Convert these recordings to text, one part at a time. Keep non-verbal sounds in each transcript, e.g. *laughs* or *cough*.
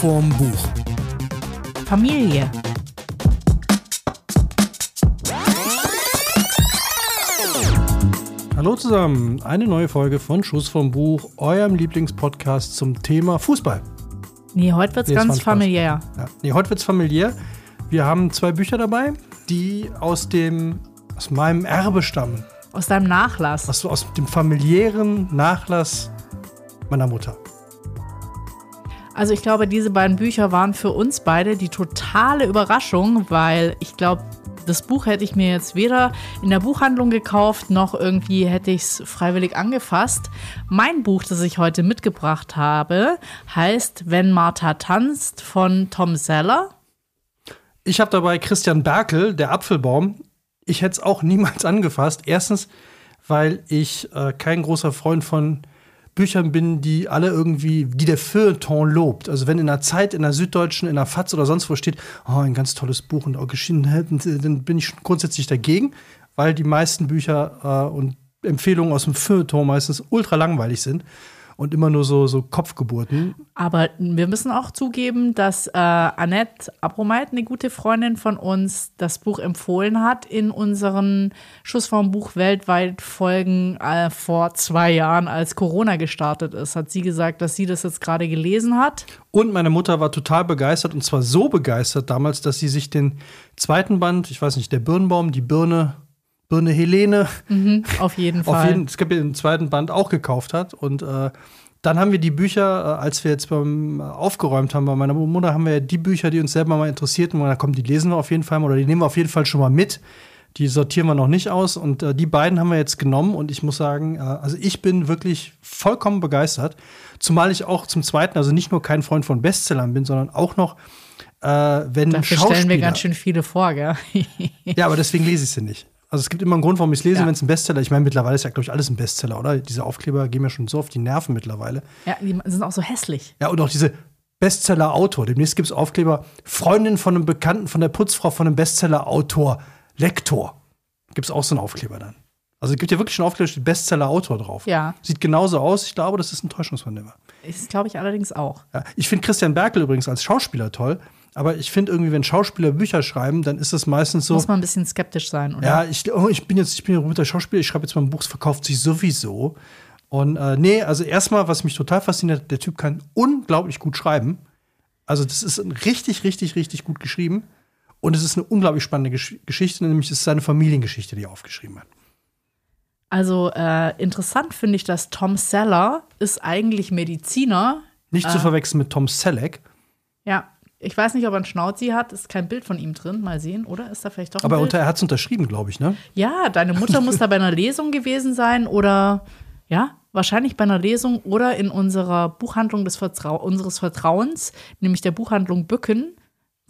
vorm Buch. Familie. Hallo zusammen, eine neue Folge von Schuss vom Buch, eurem Lieblingspodcast zum Thema Fußball. Nee, heute wird's Nee, ganz familiär. Ja. Nee, heute wird's familiär. Wir haben zwei Bücher dabei, die aus dem aus meinem Erbe stammen. Aus deinem Nachlass. Aus, aus dem familiären Nachlass meiner Mutter. Also ich glaube, diese beiden Bücher waren für uns beide die totale Überraschung, weil ich glaube, das Buch hätte ich mir jetzt weder in der Buchhandlung gekauft, noch irgendwie hätte ich es freiwillig angefasst. Mein Buch, das ich heute mitgebracht habe, heißt Wenn Martha tanzt von Tom Seller. Ich habe dabei Christian Berkel, der Apfelbaum. Ich hätte es auch niemals angefasst. Erstens, weil ich äh, kein großer Freund von Büchern bin, die alle irgendwie, die der Feuilleton lobt. Also wenn in der Zeit, in der Süddeutschen, in der FAZ oder sonst wo steht, oh, ein ganz tolles Buch und auch geschieden, *laughs* dann bin ich grundsätzlich dagegen, weil die meisten Bücher äh, und Empfehlungen aus dem Feuilleton meistens ultra langweilig sind und immer nur so, so Kopfgeburten. Aber wir müssen auch zugeben, dass äh, Annette Abromeit, eine gute Freundin von uns, das Buch empfohlen hat in unseren Schuss vom Buch weltweit Folgen äh, vor zwei Jahren, als Corona gestartet ist. Hat sie gesagt, dass sie das jetzt gerade gelesen hat. Und meine Mutter war total begeistert und zwar so begeistert damals, dass sie sich den zweiten Band, ich weiß nicht, der Birnbaum, die Birne, Birne Helene, Auf jeden *laughs* Fall. auf jeden, es gibt den zweiten Band auch gekauft hat. Und äh, dann haben wir die Bücher, äh, als wir jetzt beim äh, aufgeräumt haben bei meiner Mutter, haben wir ja die Bücher, die uns selber mal interessierten, und da kommen, die lesen wir auf jeden Fall mal oder die nehmen wir auf jeden Fall schon mal mit. Die sortieren wir noch nicht aus und äh, die beiden haben wir jetzt genommen und ich muss sagen, also ich bin wirklich vollkommen begeistert. Zumal ich auch zum Zweiten, also nicht nur kein Freund von Bestsellern bin, sondern auch noch, äh, wenn Dafür Schauspieler. stellen wir ganz schön viele vor, gell? *laughs* Ja, aber deswegen lese ich sie nicht. Also es gibt immer einen Grund, warum ich es lese, Ja. wenn es ein Bestseller Ich meine, mittlerweile ist ja, glaube ich, alles ein Bestseller, oder? Diese Aufkleber gehen mir schon so auf die Nerven mittlerweile. ja, die sind auch so hässlich. Ja, und auch diese Bestseller-Autor. Demnächst gibt es Aufkleber, Freundin von einem Bekannten, von der Putzfrau von einem Bestseller-Autor, Lektor. Gibt es auch so einen Aufkleber dann. Also es gibt ja wirklich einen Aufkleber, steht Bestseller-Autor drauf. Ja. Sieht genauso aus. Ich glaube, das ist ein Täuschungsvernehmer. Das glaube ich allerdings auch. Ja, ich finde Christian Berkel übrigens als Schauspieler toll. Aber ich finde irgendwie, wenn Schauspieler Bücher schreiben, dann ist es meistens so. Muss man ein bisschen skeptisch sein, oder? Ja, ich, oh, ich bin jetzt, ich bin ja guter Schauspieler, ich schreibe jetzt mal ein Buch, es verkauft sich sowieso. Und äh, nee, also erstmal, was mich total fasziniert, der Typ kann unglaublich gut schreiben. Also, das ist richtig, richtig, richtig gut geschrieben. Und es ist eine unglaublich spannende Gesch Geschichte, nämlich es ist seine Familiengeschichte, die er aufgeschrieben hat. Also äh, interessant finde ich, dass Tom Seller ist eigentlich Mediziner. Nicht Ah. zu verwechseln mit Tom Selleck, Ja, ich weiß nicht, ob er einen Schnauzi hat. Ist kein Bild von ihm drin. Mal sehen, oder? Ist da vielleicht doch aber unter, er hat es unterschrieben, glaube ich, ne? Ja, deine Mutter muss da bei einer Lesung gewesen sein oder ja, wahrscheinlich bei einer Lesung oder in unserer Buchhandlung des Vertrau unseres Vertrauens, nämlich der Buchhandlung Bücken.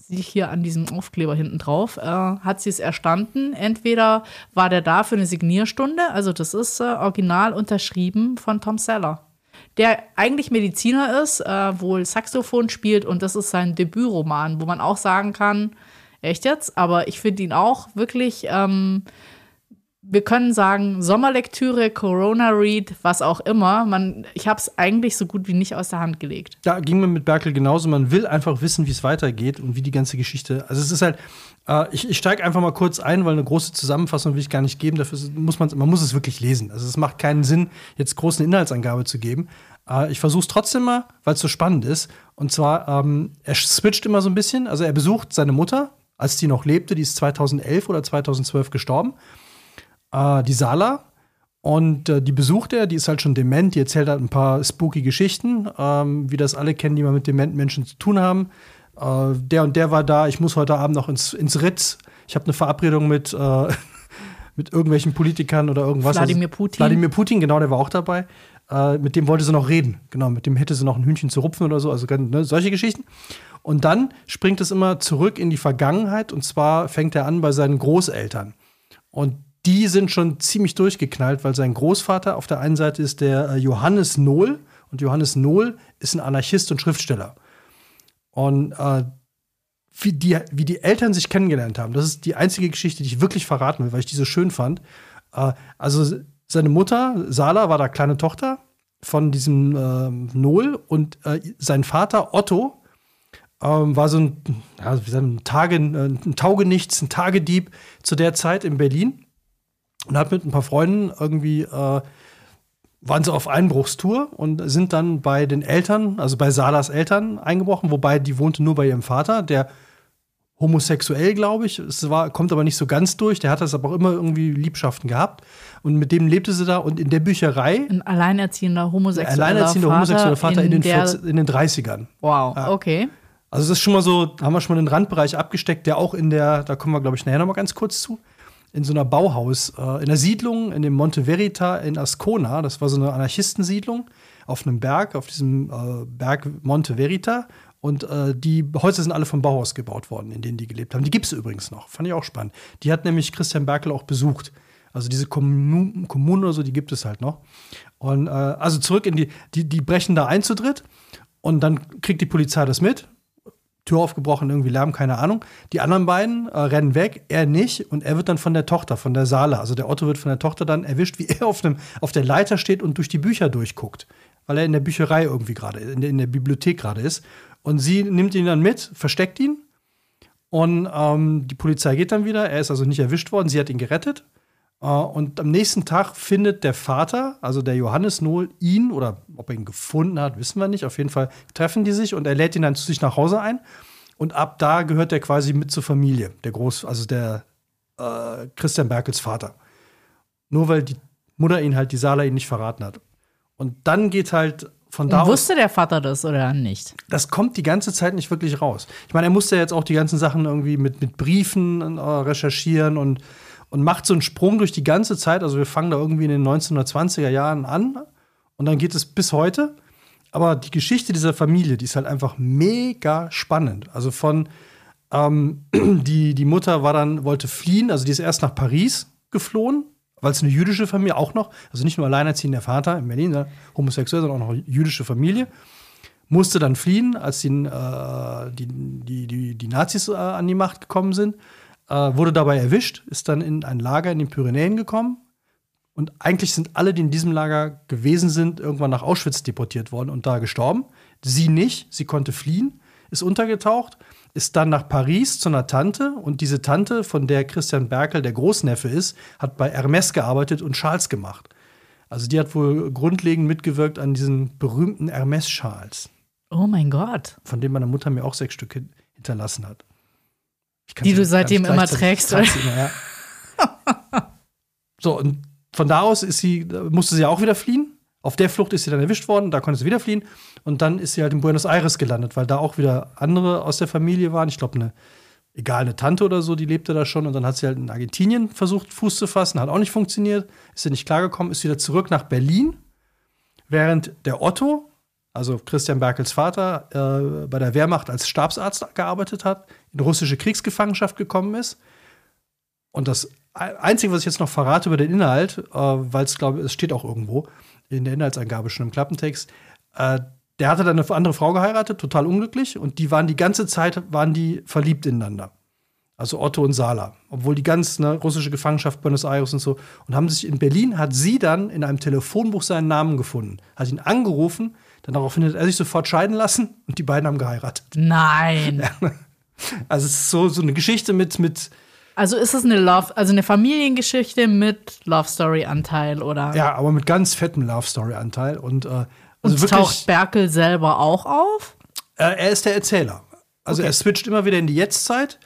Ich hier an diesem Aufkleber hinten drauf, äh, hat sie es erstanden. Entweder war der da für eine Signierstunde, also das ist äh, original unterschrieben von Tom Seller, der eigentlich Mediziner ist, äh, wohl Saxophon spielt und das ist sein Debütroman, wo man auch sagen kann, echt jetzt, aber ich finde ihn auch wirklich ähm, wir können sagen, Sommerlektüre, Corona-Read, was auch immer. Man, ich habe es eigentlich so gut wie nicht aus der Hand gelegt. Da ging mir mit Berkel genauso. Man will einfach wissen, wie es weitergeht und wie die ganze Geschichte. Also es ist halt, äh, ich, ich steige einfach mal kurz ein, weil eine große Zusammenfassung will ich gar nicht geben. Dafür muss man, man muss es wirklich lesen. Also es macht keinen Sinn, jetzt groß eine Inhaltsangabe zu geben. Äh, ich versuche es trotzdem mal, weil es so spannend ist. Und zwar, ähm, er switcht immer so ein bisschen. Also er besucht seine Mutter, als die noch lebte. Die ist 2011 oder 2012 gestorben. Äh, die Sala. Und äh, die besucht er, die ist halt schon dement, die erzählt halt ein paar spooky Geschichten, ähm, wie das alle kennen, die mal mit dementen Menschen zu tun haben. Äh, der und der war da, ich muss heute Abend noch ins, ins Ritz. Ich habe eine Verabredung mit, äh, *laughs* mit irgendwelchen Politikern oder irgendwas. Wladimir Putin. Wladimir Putin, genau, der war auch dabei. Äh, mit dem wollte sie noch reden. Genau, mit dem hätte sie noch ein Hühnchen zu rupfen oder so. Also ne, solche Geschichten. Und dann springt es immer zurück in die Vergangenheit. Und zwar fängt er an bei seinen Großeltern. Und die sind schon ziemlich durchgeknallt, weil sein Großvater auf der einen Seite ist der äh, Johannes Nohl. Und Johannes Nohl ist ein Anarchist und Schriftsteller. Und äh, wie, die, wie die Eltern sich kennengelernt haben, das ist die einzige Geschichte, die ich wirklich verraten will, weil ich die so schön fand. Äh, also seine Mutter, Sala, war da kleine Tochter von diesem äh, Nohl und äh, sein Vater, Otto, ähm, war so ein, ja, wie sagen, ein, Tage, ein Taugenichts, ein Tagedieb zu der Zeit in Berlin und hat mit ein paar Freunden irgendwie äh, waren sie auf Einbruchstour und sind dann bei den Eltern, also bei Salas Eltern eingebrochen, wobei die wohnte nur bei ihrem Vater, der homosexuell, glaube ich. Es war, kommt aber nicht so ganz durch. Der hat das aber auch immer irgendwie Liebschaften gehabt. Und mit dem lebte sie da. Und in der Bücherei. Ein alleinerziehender homosexueller alleinerziehender Vater homosexueller Vater in, in den, 40, in den 30ern. Wow, ja. okay. Also, das ist schon mal so, haben wir schon mal den Randbereich abgesteckt, der auch in der, da kommen wir, glaube ich, nachher noch mal ganz kurz zu, in so einer Bauhaus, äh, in der Siedlung, in dem Monte Verita in Ascona. Das war so eine Anarchistensiedlung auf einem Berg, auf diesem äh, Berg Monte Verita. Und äh, die Häuser sind alle vom Bauhaus gebaut worden, in denen die gelebt haben. Die gibt es übrigens noch. Fand ich auch spannend. Die hat nämlich Christian Berkel auch besucht. Also diese Kommunen Kommun oder so, die gibt es halt noch. Und äh, also zurück in die, die, die brechen da ein zu dritt. Und dann kriegt die Polizei das mit. Tür aufgebrochen, irgendwie Lärm, keine Ahnung. Die anderen beiden äh, rennen weg, er nicht. Und er wird dann von der Tochter, von der Saale, also der Otto wird von der Tochter dann erwischt, wie *laughs* er auf, einem, auf der Leiter steht und durch die Bücher durchguckt. Weil er in der Bücherei irgendwie gerade, in, in der Bibliothek gerade ist. Und sie nimmt ihn dann mit, versteckt ihn. Und ähm, die Polizei geht dann wieder. Er ist also nicht erwischt worden. Sie hat ihn gerettet. Äh, und am nächsten Tag findet der Vater, also der Johannes Nohl, ihn oder ob er ihn gefunden hat, wissen wir nicht. Auf jeden Fall treffen die sich und er lädt ihn dann zu sich nach Hause ein. Und ab da gehört er quasi mit zur Familie, der Groß, also der äh, Christian Berkels Vater. Nur weil die Mutter ihn halt, die Sala ihn nicht verraten hat. Und dann geht halt von da Und wusste der Vater das oder nicht? Das kommt die ganze Zeit nicht wirklich raus. Ich meine, er musste jetzt auch die ganzen Sachen irgendwie mit, mit Briefen äh, recherchieren und, und macht so einen Sprung durch die ganze Zeit. Also wir fangen da irgendwie in den 1920er Jahren an und dann geht es bis heute. Aber die Geschichte dieser Familie, die ist halt einfach mega spannend. Also von ähm, *clears throat* die, die Mutter war dann, wollte fliehen, also die ist erst nach Paris geflohen, weil es eine jüdische Familie auch noch, also nicht nur alleinerziehender Vater in Berlin, homosexuell, sondern auch noch jüdische Familie, musste dann fliehen, als die, äh, die, die, die, die, Nazis äh, an die Macht gekommen sind, äh, wurde dabei erwischt, ist dann in ein Lager in den Pyrenäen gekommen. Und eigentlich sind alle, die in diesem Lager gewesen sind, irgendwann nach Auschwitz deportiert worden und da gestorben. Sie nicht, sie konnte fliehen, ist untergetaucht ist dann nach Paris zu einer Tante und diese Tante, von der Christian Berkel der Großneffe ist, hat bei Hermes gearbeitet und Schals gemacht. Also die hat wohl grundlegend mitgewirkt an diesen berühmten Hermes-Schals. Oh mein Gott. Von dem meine Mutter mir auch sechs Stück hinterlassen hat. Die du seitdem immer trägst, oder? Immer, ja. so, und von da aus ist sie, musste sie auch wieder fliehen. Auf der Flucht ist sie dann erwischt worden, da konnte sie wieder fliehen. Und dann ist sie halt in Buenos Aires gelandet, weil da auch wieder andere aus der Familie waren. Ich glaube, eine, egal, eine Tante oder so, die lebte da schon. Und dann hat sie halt in Argentinien versucht, Fuß zu fassen, hat auch nicht funktioniert, ist sie nicht klargekommen, ist wieder zurück nach Berlin. Während der Otto, also Christian Berkels Vater, äh, bei der Wehrmacht als Stabsarzt gearbeitet hat, in russische Kriegsgefangenschaft gekommen ist. Und das Einzige, was ich jetzt noch verrate über den Inhalt, äh, weil es, glaube es steht auch irgendwo, in der Inhaltsangabe schon im Klappentext. Äh, der hatte dann eine andere Frau geheiratet, total unglücklich, und die waren die ganze Zeit waren die verliebt ineinander. Also Otto und Sala, obwohl die ganz ne, russische Gefangenschaft Buenos Aires und so und haben sich in Berlin hat sie dann in einem Telefonbuch seinen Namen gefunden, hat ihn angerufen, dann daraufhin hat er sich sofort scheiden lassen und die beiden haben geheiratet. Nein. Ja. *laughs* Also es ist so, so eine Geschichte mit mit also ist es eine Love, also eine Familiengeschichte mit Love Story Anteil oder? Ja, aber mit ganz fettem Love Story Anteil und äh, also und wirklich, taucht Berkel selber auch auf? Äh, er ist der Erzähler. Also okay. er switcht immer wieder in die Jetztzeit.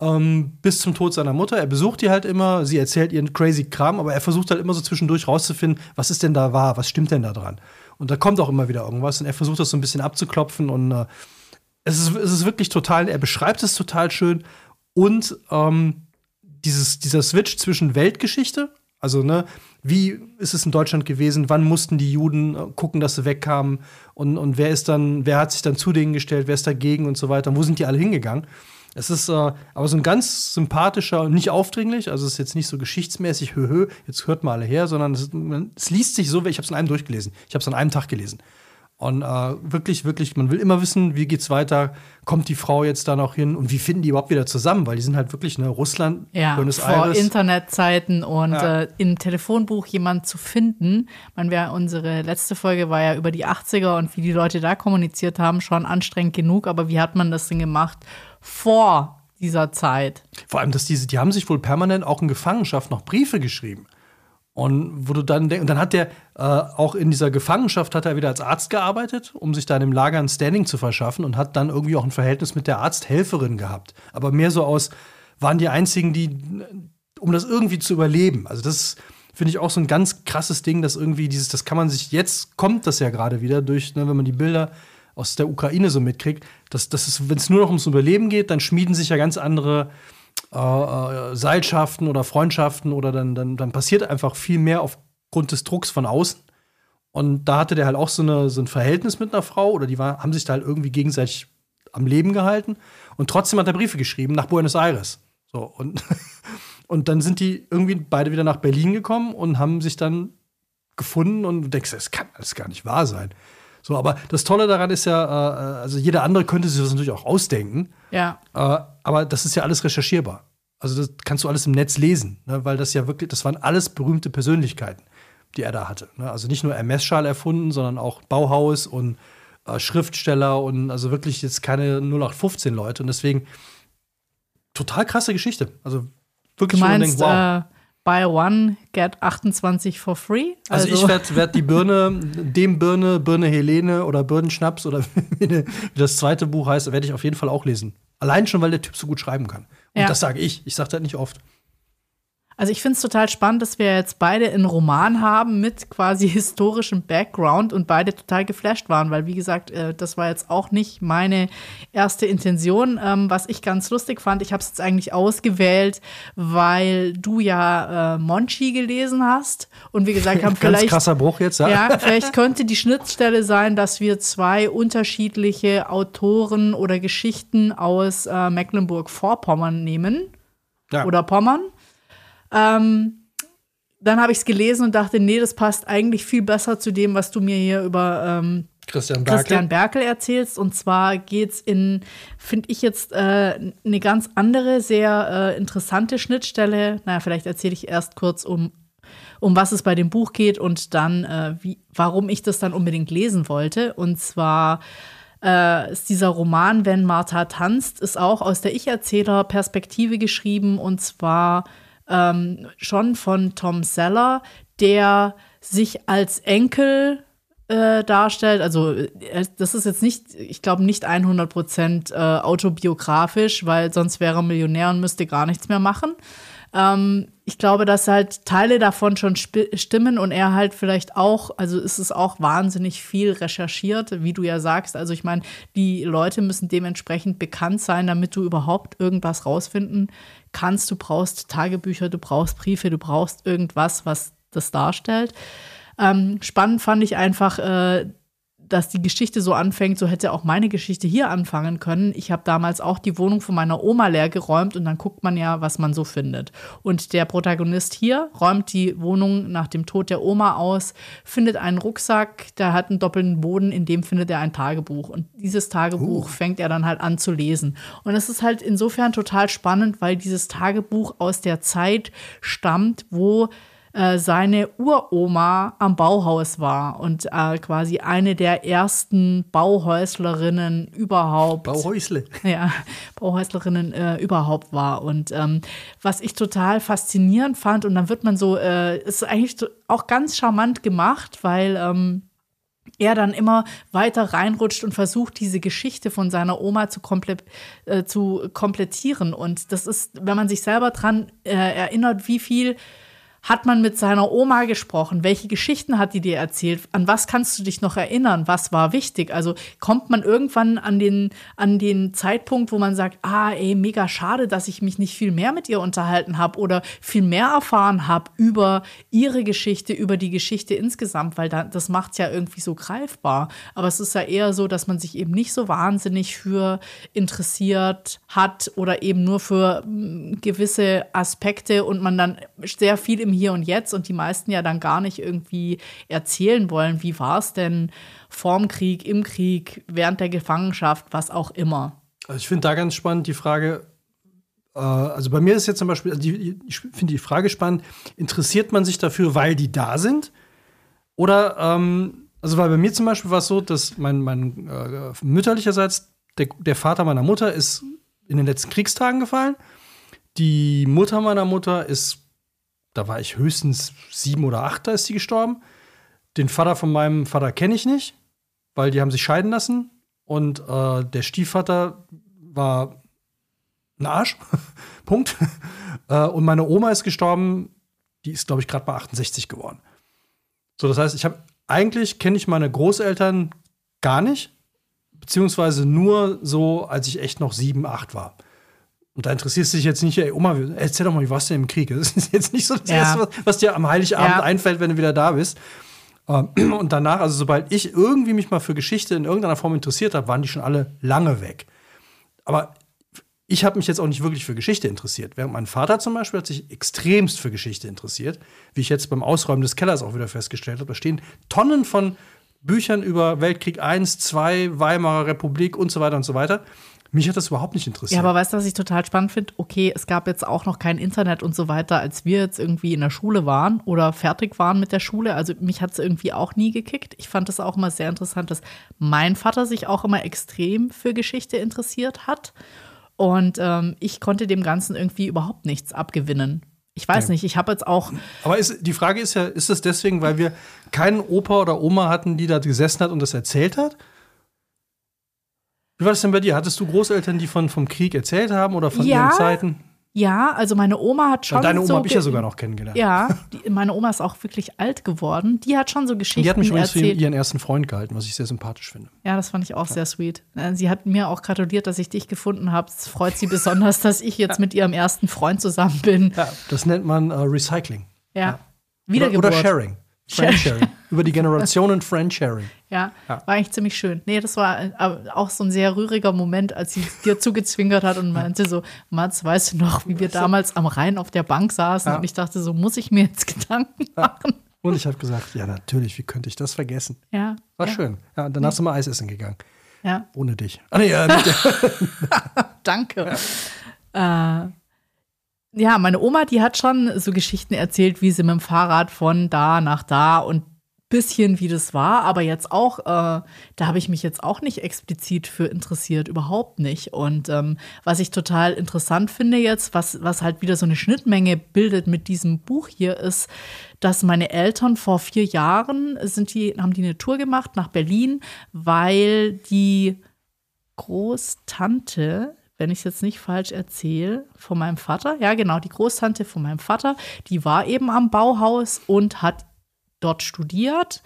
Ähm, bis zum Tod seiner Mutter. Er besucht die halt immer, sie erzählt ihren crazy Kram, aber er versucht halt immer so zwischendurch rauszufinden, was ist denn da wahr, was stimmt denn da dran. Und da kommt auch immer wieder irgendwas und er versucht das so ein bisschen abzuklopfen und äh, es, ist, es ist wirklich total, er beschreibt es total schön und ähm, dieses, dieser Switch zwischen Weltgeschichte, also ne, wie ist es in Deutschland gewesen, wann mussten die Juden äh, gucken, dass sie wegkamen und, und wer ist dann, wer hat sich dann zu denen gestellt, wer ist dagegen und so weiter, wo sind die alle hingegangen? Es ist äh, aber so ein ganz sympathischer und nicht aufdringlich, also es ist jetzt nicht so geschichtsmäßig, hö, hö, jetzt hört mal alle her, sondern es, es liest sich so, ich habe es in einem durchgelesen, ich habe es an einem Tag gelesen. Und äh, wirklich, wirklich, man will immer wissen, wie geht's weiter, kommt die Frau jetzt da noch hin und wie finden die überhaupt wieder zusammen, weil die sind halt wirklich, ne, Russland, ja, Buenos vor Aires. Internetzeiten und Ja. äh, im Telefonbuch jemand zu finden. Man wäre unsere letzte Folge war ja über die 80er und wie die Leute da kommuniziert haben, schon anstrengend genug, aber wie hat man das denn gemacht vor dieser Zeit? Vor allem, dass diese, die haben sich wohl permanent auch in Gefangenschaft noch Briefe geschrieben. Und wo du dann denkst, und dann hat der äh, auch in dieser Gefangenschaft hat er wieder als Arzt gearbeitet, um sich da in dem Lager ein Standing zu verschaffen und hat dann irgendwie auch ein Verhältnis mit der Arzthelferin gehabt. Aber mehr so aus, waren die einzigen, die, um das irgendwie zu überleben. Also das finde ich auch so ein ganz krasses Ding, dass irgendwie dieses, das kann man sich, jetzt kommt das ja gerade wieder durch, ne, wenn man die Bilder aus der Ukraine so mitkriegt, dass, dass wenn es nur noch ums Überleben geht, dann schmieden sich ja ganz andere äh, äh, Seilschaften oder Freundschaften oder dann, dann, dann passiert einfach viel mehr aufgrund des Drucks von außen. Und da hatte der halt auch so, eine, so ein Verhältnis mit einer Frau oder die war, haben sich da halt irgendwie gegenseitig am Leben gehalten. Und trotzdem hat er Briefe geschrieben nach Buenos Aires. So, und, *laughs* und dann sind die irgendwie beide wieder nach Berlin gekommen und haben sich dann gefunden und du denkst, das kann alles gar nicht wahr sein. So, aber das Tolle daran ist ja, äh, also jeder andere könnte sich das natürlich auch ausdenken. Ja, Äh, aber das ist ja alles recherchierbar. Also das kannst du alles im Netz lesen, ne? weil das ja wirklich, das waren alles berühmte Persönlichkeiten, die er da hatte. Ne? Also nicht nur MS-Schal erfunden, sondern auch Bauhaus und äh, Schriftsteller und also wirklich jetzt keine 0815 Leute. Und deswegen total krasse Geschichte. Also du wirklich, wo man meinst, denkt, wow. Buy one, get 28 for free? Also, ich werde werd die Birne, dem Birne, Birne Helene oder Birnenschnaps oder *laughs* wie wie das zweite Buch heißt, werde ich auf jeden Fall auch lesen. Allein schon, weil der Typ so gut schreiben kann. Und Ja. das sage ich. Ich sage das nicht oft. Also ich finde es total spannend, dass wir jetzt beide einen Roman haben mit quasi *laughs* historischem Background und beide total geflasht waren, weil wie gesagt, äh, das war jetzt auch nicht meine erste Intention. Ähm, was ich ganz lustig fand, ich habe es jetzt eigentlich ausgewählt, weil du ja äh, Monchi gelesen hast und wir gesagt haben, *laughs* Ganz vielleicht krasser Bruch jetzt, ja? ja, *laughs* vielleicht könnte die Schnittstelle sein, dass wir zwei unterschiedliche Autoren oder Geschichten aus äh, Mecklenburg-Vorpommern nehmen Ja. oder Pommern. Ähm, dann habe ich es gelesen und dachte, nee, das passt eigentlich viel besser zu dem, was du mir hier über ähm, Christian Berkel. Christian Berkel erzählst. Und zwar geht es in, finde ich jetzt, äh, eine ganz andere, sehr äh, interessante Schnittstelle. Naja, vielleicht erzähle ich erst kurz, um, um was es bei dem Buch geht und dann, äh, wie, warum ich das dann unbedingt lesen wollte. Und zwar äh, ist dieser Roman, Wenn Martha tanzt, ist auch aus der Ich-Erzähler-Perspektive geschrieben und zwar ähm, schon von Tom Seller, der sich als Enkel äh, darstellt. Also äh, das ist jetzt nicht, ich glaube nicht 100 Prozent äh, autobiografisch, weil sonst wäre er Millionär und müsste gar nichts mehr machen. Ähm, ich glaube, dass halt Teile davon schon stimmen und er halt vielleicht auch, also ist es auch wahnsinnig viel recherchiert, wie du ja sagst. Also ich meine, die Leute müssen dementsprechend bekannt sein, damit du überhaupt irgendwas rausfinden kannst. Du brauchst Tagebücher, du brauchst Briefe, du brauchst irgendwas, was das darstellt. Ähm, spannend fand ich einfach, äh, dass die Geschichte so anfängt, so hätte auch meine Geschichte hier anfangen können. Ich habe damals auch die Wohnung von meiner Oma leer geräumt und dann guckt man ja, was man so findet. Und der Protagonist hier räumt die Wohnung nach dem Tod der Oma aus, findet einen Rucksack, der hat einen doppelten Boden, in dem findet er ein Tagebuch. Und dieses Tagebuch fängt er dann halt an zu lesen. Und es ist halt insofern total spannend, weil dieses Tagebuch aus der Zeit stammt, wo äh, seine Uroma am Bauhaus war und äh, quasi eine der ersten Bauhäuslerinnen überhaupt. Bauhäusle. *laughs* Ja, Bauhäuslerinnen äh, überhaupt war. Und ähm, was ich total faszinierend fand, und dann wird man so, äh, ist eigentlich auch ganz charmant gemacht, weil ähm, er dann immer weiter reinrutscht und versucht, diese Geschichte von seiner Oma zu, komple äh, zu komplettieren. Und das ist, wenn man sich selber dran äh, erinnert, wie viel hat man mit seiner Oma gesprochen? Welche Geschichten hat die dir erzählt? An was kannst du dich noch erinnern? Was war wichtig? Also kommt man irgendwann an den, an den Zeitpunkt, wo man sagt, ah, ey, mega schade, dass ich mich nicht viel mehr mit ihr unterhalten habe oder viel mehr erfahren habe über ihre Geschichte, über die Geschichte insgesamt, weil da, das macht ja irgendwie so greifbar. Aber es ist ja eher so, dass man sich eben nicht so wahnsinnig für interessiert hat oder eben nur für mm, gewisse Aspekte und man dann sehr viel im Hier und Jetzt und die meisten ja dann gar nicht irgendwie erzählen wollen, wie war es denn vorm Krieg, im Krieg, während der Gefangenschaft, was auch immer. Also ich finde da ganz spannend die Frage, äh, also bei mir ist jetzt zum Beispiel, also die, ich finde die Frage spannend, interessiert man sich dafür, weil die da sind? Oder, ähm, also weil bei mir zum Beispiel war es so, dass mein, mein äh, mütterlicherseits, der, der Vater meiner Mutter ist in den letzten Kriegstagen gefallen. Die Mutter meiner Mutter ist, da war ich höchstens sieben oder acht, da ist sie gestorben. Den Vater von meinem Vater kenne ich nicht, weil die haben sich scheiden lassen. Und äh, der Stiefvater war ein Arsch. *laughs* Punkt. *laughs* äh, und meine Oma ist gestorben, die ist, glaube ich, gerade mal 68 geworden. So, das heißt, ich habe eigentlich kenne ich meine Großeltern gar nicht, beziehungsweise nur so, als ich echt noch sieben, acht war. Und da interessierst du dich jetzt nicht, ey, Oma, erzähl doch mal, wie warst du im Krieg? *laughs* Das ist jetzt nicht so das Ja. Erste, was, was dir am Heiligabend Ja. einfällt, wenn du wieder da bist. Ähm, *clears throat* Und danach, also sobald ich irgendwie mich mal für Geschichte in irgendeiner Form interessiert habe, waren die schon alle lange weg. Aber ich habe mich jetzt auch nicht wirklich für Geschichte interessiert. Während mein Vater zum Beispiel hat sich extremst für Geschichte interessiert, wie ich jetzt beim Ausräumen des Kellers auch wieder festgestellt habe. Da stehen Tonnen von Büchern über Weltkrieg I, II, Weimarer Republik und so weiter und so weiter. Mich hat das überhaupt nicht interessiert. Ja, aber weißt du, was ich total spannend finde? Okay, es gab jetzt auch noch kein Internet und so weiter, als wir jetzt irgendwie in der Schule waren oder fertig waren mit der Schule. Also mich hat es irgendwie auch nie gekickt. Ich fand es auch immer sehr interessant, dass mein Vater sich auch immer extrem für Geschichte interessiert hat. Und ähm, ich konnte dem Ganzen irgendwie überhaupt nichts abgewinnen. Ich weiß Ja. nicht, ich habe jetzt auch, Aber ist, die Frage ist ja, ist es deswegen, weil wir keinen Opa oder Oma hatten, die da gesessen hat und das erzählt hat? Wie war das denn bei dir? Hattest du Großeltern, die von, vom Krieg erzählt haben oder von Ja, ihren Zeiten? ja, also meine Oma hat schon. Und deine Oma so habe ich ja sogar noch kennengelernt. Ja, *laughs* die, meine Oma ist auch wirklich alt geworden. Die hat schon so Geschichten Die hat mich übrigens für ihren ersten Freund gehalten, was ich sehr sympathisch finde. Ja, das fand ich auch sehr sweet. Äh, Sie hat mir auch gratuliert, dass ich dich gefunden habe. Es freut sie besonders, dass ich jetzt mit ihrem ersten Freund zusammen bin. Ja, das nennt man äh, Recycling. Ja. Oder, Wiedergeburt. oder Sharing. Friendsharing. Über die Generationen *laughs* Friendsharing. Ja, Ja. war eigentlich ziemlich schön. Nee, das war äh, auch so ein sehr rühriger Moment, als sie dir zugezwinkert hat und meinte so, Mats, weißt du noch, wie wir damals am Rhein auf der Bank saßen? Ja. Und ich dachte so, muss ich mir jetzt Gedanken machen? Und ich habe gesagt, ja, natürlich, wie könnte ich das vergessen? Ja. War ja, schön. Ja, und danach sind wir Eis essen gegangen. Ja, Ohne dich. Ah, nee, *laughs* äh, danke. Äh, ja, meine Oma, die hat schon so Geschichten erzählt, wie sie mit dem Fahrrad von da nach da und bisschen wie das war, aber jetzt auch, äh, da habe ich mich jetzt auch nicht explizit für interessiert, überhaupt nicht. Und ähm, was ich total interessant finde jetzt, was, was halt wieder so eine Schnittmenge bildet mit diesem Buch hier, ist, dass meine Eltern vor vier Jahren sind die, haben die eine Tour gemacht nach Berlin, weil die Großtante, wenn ich es jetzt nicht falsch erzähle, von meinem Vater, ja genau, die Großtante von meinem Vater, die war eben am Bauhaus und hat dort studiert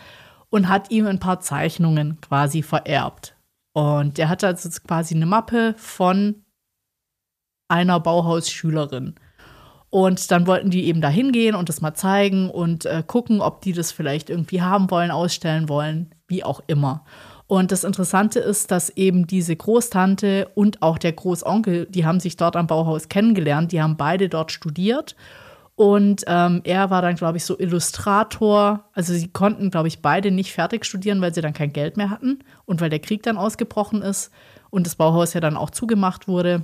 und hat ihm ein paar Zeichnungen quasi vererbt. Und der hatte also quasi eine Mappe von einer Bauhausschülerin. Und dann wollten die eben da hingehen und das mal zeigen und äh, gucken, ob die das vielleicht irgendwie haben wollen, ausstellen wollen, wie auch immer. Und das Interessante ist, dass eben diese Großtante und auch der Großonkel, die haben sich dort am Bauhaus kennengelernt, die haben beide dort studiert. Und ähm, er war dann, glaube ich, so Illustrator. Also sie konnten, glaube ich, beide nicht fertig studieren, weil sie dann kein Geld mehr hatten und weil der Krieg dann ausgebrochen ist und das Bauhaus ja dann auch zugemacht wurde.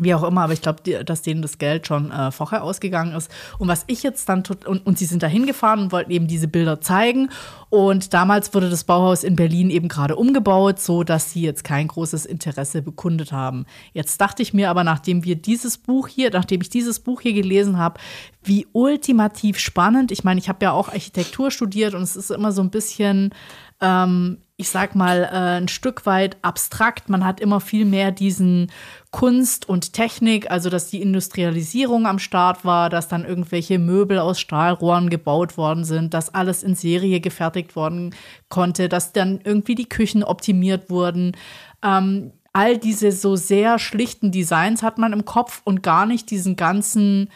Wie auch immer, aber ich glaube, dass denen das Geld schon äh, vorher ausgegangen ist. Und was ich jetzt dann tot und, und sie sind da hingefahren und wollten eben diese Bilder zeigen. Und damals wurde das Bauhaus in Berlin eben gerade umgebaut, so dass sie jetzt kein großes Interesse bekundet haben. Jetzt dachte ich mir aber, nachdem wir dieses Buch hier, nachdem ich dieses Buch hier gelesen habe, wie ultimativ spannend. Ich meine, ich habe ja auch Architektur studiert und es ist immer so ein bisschen ähm, ich sag mal, äh, ein Stück weit abstrakt. Man hat immer viel mehr diesen Kunst und Technik, also dass die Industrialisierung am Start war, dass dann irgendwelche Möbel aus Stahlrohren gebaut worden sind, dass alles in Serie gefertigt worden konnte, dass dann irgendwie die Küchen optimiert wurden. Ähm, all diese so sehr schlichten Designs hat man im Kopf und gar nicht diesen ganzen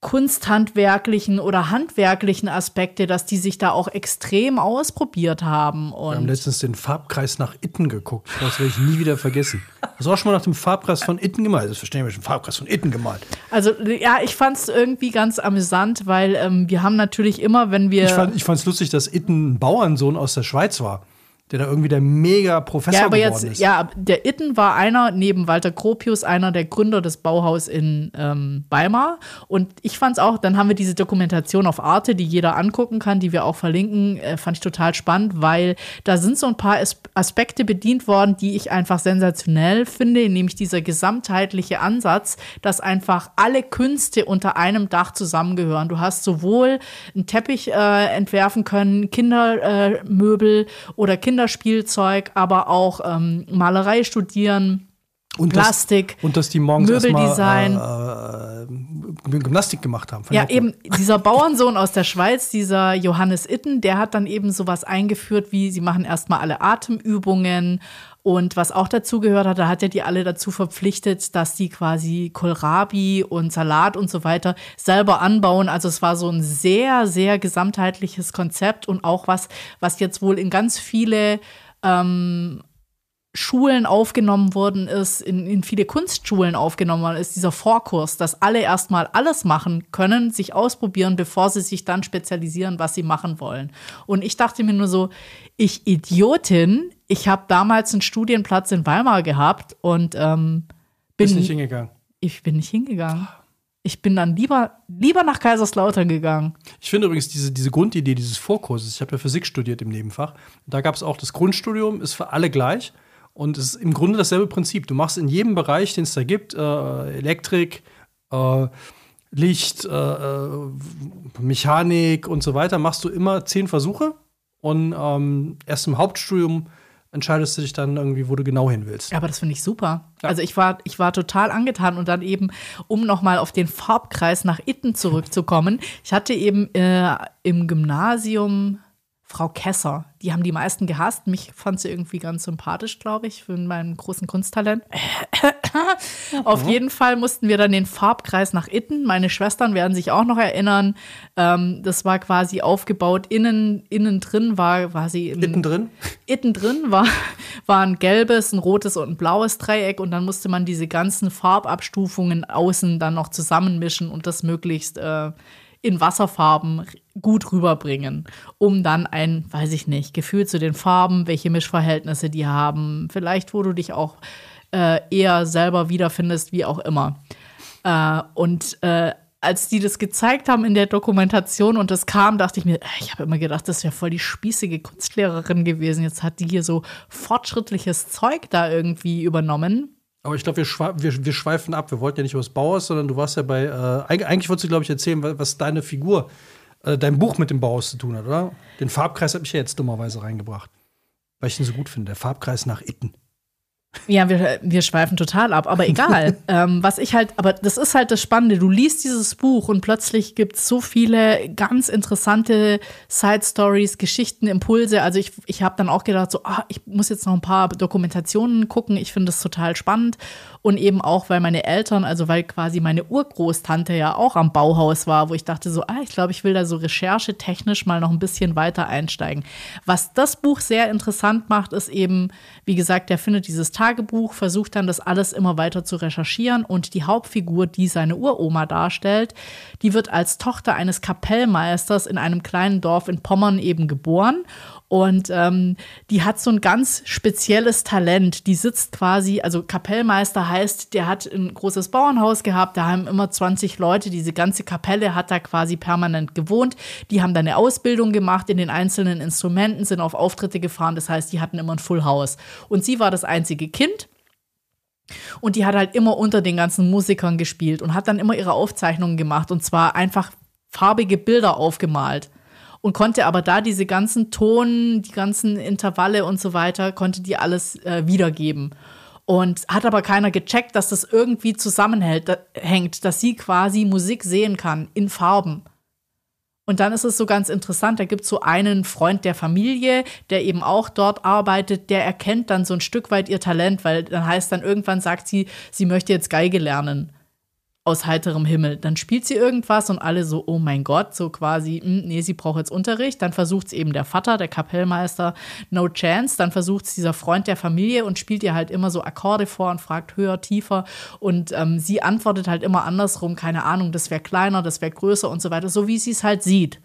kunsthandwerklichen oder handwerklichen Aspekte, dass die sich da auch extrem ausprobiert haben. Und Wir haben letztens den Farbkreis nach Itten geguckt. Das werde ich nie wieder vergessen. Hast du auch schon mal nach dem Farbkreis von Itten gemalt? Das verstehen wir schon, Farbkreis von Itten gemalt. Also ja, ich fand es irgendwie ganz amüsant, weil ähm, wir haben natürlich immer, wenn wir. Ich fand es lustig, dass Itten ein Bauernsohn aus der Schweiz war der da irgendwie der mega Professor ja, aber geworden jetzt, ist. Ja, der Itten war einer, neben Walter Gropius, einer der Gründer des Bauhaus in ähm, Weimar. Und ich fand es auch, dann haben wir diese Dokumentation auf Arte, die jeder angucken kann, die wir auch verlinken, äh, fand ich total spannend, weil da sind so ein paar Aspekte bedient worden, die ich einfach sensationell finde, nämlich dieser gesamtheitliche Ansatz, dass einfach alle Künste unter einem Dach zusammengehören. Du hast sowohl einen Teppich äh, entwerfen können, Kindermöbel äh, oder Kinder Kinderspielzeug, aber auch ähm, Malerei studieren. Und Plastik, das, und dass die morgens Möbeldesign. Äh, äh, Gymnastik gemacht haben. Ja, eben dieser Bauernsohn aus der Schweiz, dieser Johannes Itten, der hat dann eben sowas eingeführt, wie sie machen erstmal alle Atemübungen und was auch dazu gehört hat, da hat er die alle dazu verpflichtet, dass die quasi Kohlrabi und Salat und so weiter selber anbauen. Also es war so ein sehr, sehr gesamtheitliches Konzept und auch was, was jetzt wohl in ganz viele ähm, Schulen aufgenommen worden ist, in, in viele Kunstschulen aufgenommen worden ist, dieser Vorkurs, dass alle erstmal alles machen können, sich ausprobieren, bevor sie sich dann spezialisieren, was sie machen wollen. Und ich dachte mir nur so, ich Idiotin, ich habe damals einen Studienplatz in Weimar gehabt und ähm, bin Bist nicht hingegangen. Ich bin nicht hingegangen. Ich bin dann lieber, lieber nach Kaiserslautern gegangen. Ich finde übrigens diese, diese Grundidee dieses Vorkurses, ich habe ja Physik studiert im Nebenfach, da gab es auch das Grundstudium, ist für alle gleich und es ist im Grunde dasselbe Prinzip. Du machst in jedem Bereich, den es da gibt, äh, Elektrik, äh, Licht, äh, äh Mechanik und so weiter, machst du immer zehn Versuche und ähm, erst im Hauptstudium entscheidest du dich dann irgendwie, wo du genau hin willst. Ja, aber das finde ich super. Ja. Also ich war, ich war total angetan und dann eben, um nochmal auf den Farbkreis nach Itten zurückzukommen, ich hatte eben äh, im Gymnasium Frau Kesser. Die haben die meisten gehasst. Mich fand sie irgendwie ganz sympathisch, glaube ich, für meinen großen Kunsttalent. *laughs* Auf jeden Fall mussten wir dann den Farbkreis nach Itten. Meine Schwestern werden sich auch noch erinnern. Ähm, das war quasi aufgebaut. Innen, innen drin war quasi. Itten drin? Itten drin war, war ein gelbes, ein rotes und ein blaues Dreieck. Und dann musste man diese ganzen Farbabstufungen außen dann noch zusammenmischen und das möglichst. Äh, in Wasserfarben gut rüberbringen, um dann ein, weiß ich nicht, Gefühl zu den Farben, welche Mischverhältnisse die haben, vielleicht wo du dich auch äh, eher selber wiederfindest, wie auch immer. Äh, und äh, als die das gezeigt haben in der Dokumentation und das kam, dachte ich mir, äh, ich habe immer gedacht, das wäre voll die spießige Kunstlehrerin gewesen. Jetzt hat die hier so fortschrittliches Zeug da irgendwie übernommen. Aber ich glaube, wir, wir, wir, schweifen ab. Wir wollten ja nicht über das Bauhaus, sondern du warst ja bei. Äh, eigentlich wolltest du, glaube ich, erzählen, was deine Figur, äh, dein Buch mit dem Bauhaus zu tun hat, oder? Den Farbkreis habe ich ja jetzt dummerweise reingebracht. Weil ich ihn so gut finde. Der Farbkreis nach Itten. Ja, wir, wir schweifen total ab, aber egal. *laughs* ähm, was ich halt, aber das ist halt das Spannende. Du liest dieses Buch und plötzlich gibt es so viele ganz interessante Side-Stories, Geschichten, Impulse. Also ich, ich habe dann auch gedacht, so, ah, ich muss jetzt noch ein paar Dokumentationen gucken. Ich finde das total spannend. Und eben auch, weil meine Eltern, also weil quasi meine Urgroßtante ja auch am Bauhaus war, wo ich dachte so, ah, ich glaube, ich will da so recherchetechnisch mal noch ein bisschen weiter einsteigen. Was das Buch sehr interessant macht, ist eben, wie gesagt, der findet dieses Tagebuch, versucht dann das alles immer weiter zu recherchieren und die Hauptfigur, die seine Uroma darstellt, die wird als Tochter eines Kapellmeisters in einem kleinen Dorf in Pommern eben geboren und ähm, die hat so ein ganz spezielles Talent. Die sitzt quasi, also Kapellmeister heißt, der hat ein großes Bauernhaus gehabt, da haben immer 20 Leute, diese ganze Kapelle hat da quasi permanent gewohnt. Die haben dann eine Ausbildung gemacht in den einzelnen Instrumenten, sind auf Auftritte gefahren, das heißt, die hatten immer ein Full House. Und sie war das einzige Kind. Und die hat halt immer unter den ganzen Musikern gespielt und hat dann immer ihre Aufzeichnungen gemacht und zwar einfach farbige Bilder aufgemalt und konnte aber da diese ganzen Ton, die ganzen Intervalle und so weiter, konnte die alles äh, wiedergeben. Und hat aber keiner gecheckt, dass das irgendwie zusammenhängt, da, dass sie quasi Musik sehen kann in Farben. Und dann ist es so ganz interessant, da gibt es so einen Freund der Familie, der eben auch dort arbeitet, der erkennt dann so ein Stück weit ihr Talent, weil dann heißt dann irgendwann sagt sie, sie möchte jetzt Geige lernen. Aus heiterem Himmel. Dann spielt sie irgendwas und alle so, oh mein Gott, so quasi, mh, nee, sie braucht jetzt Unterricht. Dann versucht es eben der Vater, der Kapellmeister, no chance. Dann versucht es dieser Freund der Familie und spielt ihr halt immer so Akkorde vor und fragt höher, tiefer. Und ähm, sie antwortet halt immer andersrum, keine Ahnung, das wäre kleiner, das wäre größer und so weiter, so wie sie es halt sieht.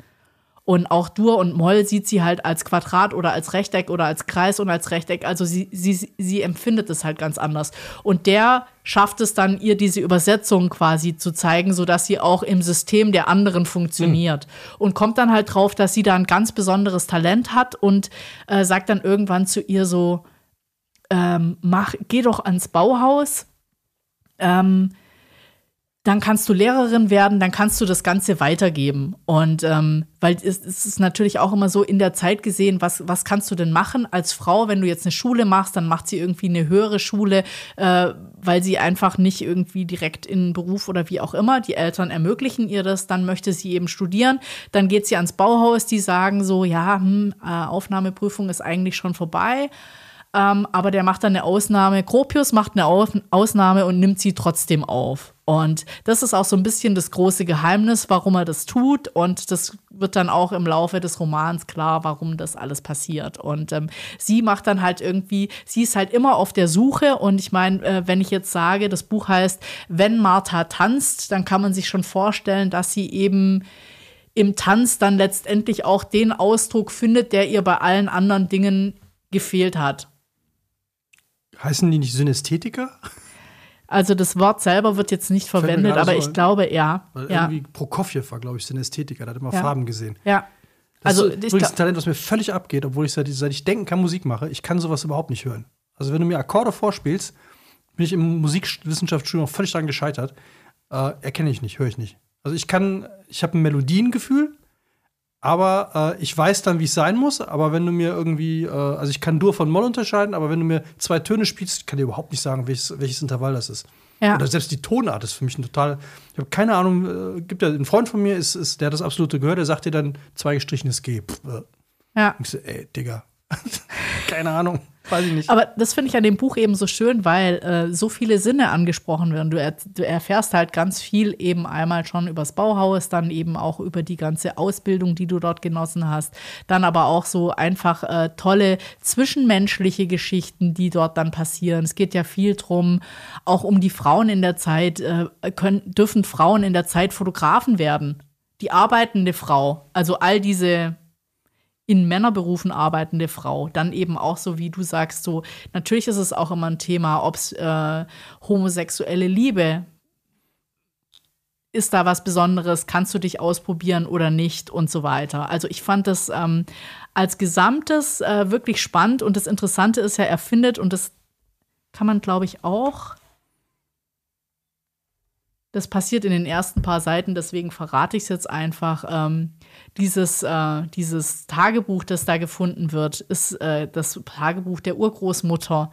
Und auch Dur und Moll sieht sie halt als Quadrat oder als Rechteck oder als Kreis und als Rechteck. Also sie, sie, sie empfindet es halt ganz anders. Und der schafft es dann, ihr diese Übersetzung quasi zu zeigen, sodass sie auch im System der anderen funktioniert. Mhm. Und kommt dann halt drauf, dass sie da ein ganz besonderes Talent hat und äh, sagt dann irgendwann zu ihr so, ähm, mach, geh doch ans Bauhaus. Ähm, dann kannst du Lehrerin werden, dann kannst du das Ganze weitergeben. Und ähm, weil es, es, ist natürlich auch immer so in der Zeit gesehen, was, was kannst du denn machen als Frau, wenn du jetzt eine Schule machst, dann macht sie irgendwie eine höhere Schule, äh, weil sie einfach nicht irgendwie direkt in Beruf oder wie auch immer. Die Eltern ermöglichen ihr das, dann möchte sie eben studieren. Dann geht sie ans Bauhaus, die sagen so, ja, hm, äh, Aufnahmeprüfung ist eigentlich schon vorbei. Ähm, aber der macht dann eine Ausnahme. Gropius macht eine Ausnahme und nimmt sie trotzdem auf. Und das ist auch so ein bisschen das große Geheimnis, warum er das tut. Und das wird dann auch im Laufe des Romans klar, warum das alles passiert. Und ähm, sie macht dann halt irgendwie, sie ist halt immer auf der Suche. Und ich meine, äh, wenn ich jetzt sage, das Buch heißt, wenn Martha tanzt, dann kann man sich schon vorstellen, dass sie eben im Tanz dann letztendlich auch den Ausdruck findet, der ihr bei allen anderen Dingen gefehlt hat. Heißen die nicht Synästhetiker? Also das Wort selber wird jetzt nicht verwendet, aber so ich glaube, ja. Weil ja. irgendwie Prokofjew war, glaube ich, Synästhetiker, der hat immer ja. Farben gesehen. Ja. Das also, ist übrigens ein Talent, was mir völlig abgeht, obwohl ich seit, seit ich denken kann, Musik mache. Ich kann sowas überhaupt nicht hören. Also wenn du mir Akkorde vorspielst, bin ich im Musikwissenschaftsstudium völlig daran gescheitert. Äh, erkenne ich nicht, höre ich nicht. Also ich kann, ich habe ein Melodiengefühl, aber äh, ich weiß dann, wie es sein muss. Aber wenn du mir irgendwie, äh, also ich kann Dur von Moll unterscheiden, aber wenn du mir zwei Töne spielst, kann ich überhaupt nicht sagen, welches, welches Intervall das ist. Ja. Oder selbst die Tonart ist für mich ein total. Ich habe keine Ahnung. Äh, gibt ja ein Freund von mir, ist, ist, der hat das absolute gehört, der sagt dir dann zwei gestrichenes G. Pff, äh. Ja. Ich so, ey, Digga. *laughs* keine Ahnung. Weiß ich nicht. Aber das finde ich an dem Buch eben so schön, weil äh, so viele Sinne angesprochen werden. Du, er, du, erfährst halt ganz viel eben einmal schon übers Bauhaus, dann eben auch über die ganze Ausbildung, die du dort genossen hast. Dann aber auch so einfach äh, tolle zwischenmenschliche Geschichten, die dort dann passieren. Es geht ja viel drum, auch um die Frauen in der Zeit. Äh, können, dürfen Frauen in der Zeit Fotografen werden? Die arbeitende Frau. Also all diese in Männerberufen arbeitende Frau. Dann eben auch so, wie du sagst, so, natürlich ist es auch immer ein Thema, ob es äh, homosexuelle Liebe ist da was Besonderes, kannst du dich ausprobieren oder nicht und so weiter. Also ich fand das ähm, als Gesamtes äh, wirklich spannend und das Interessante ist ja, er findet, und das kann man, glaube ich, auch das passiert in den ersten paar Seiten, deswegen verrate ich es jetzt einfach. Ähm, dieses, äh, dieses Tagebuch, das da gefunden wird, ist äh, das Tagebuch der Urgroßmutter.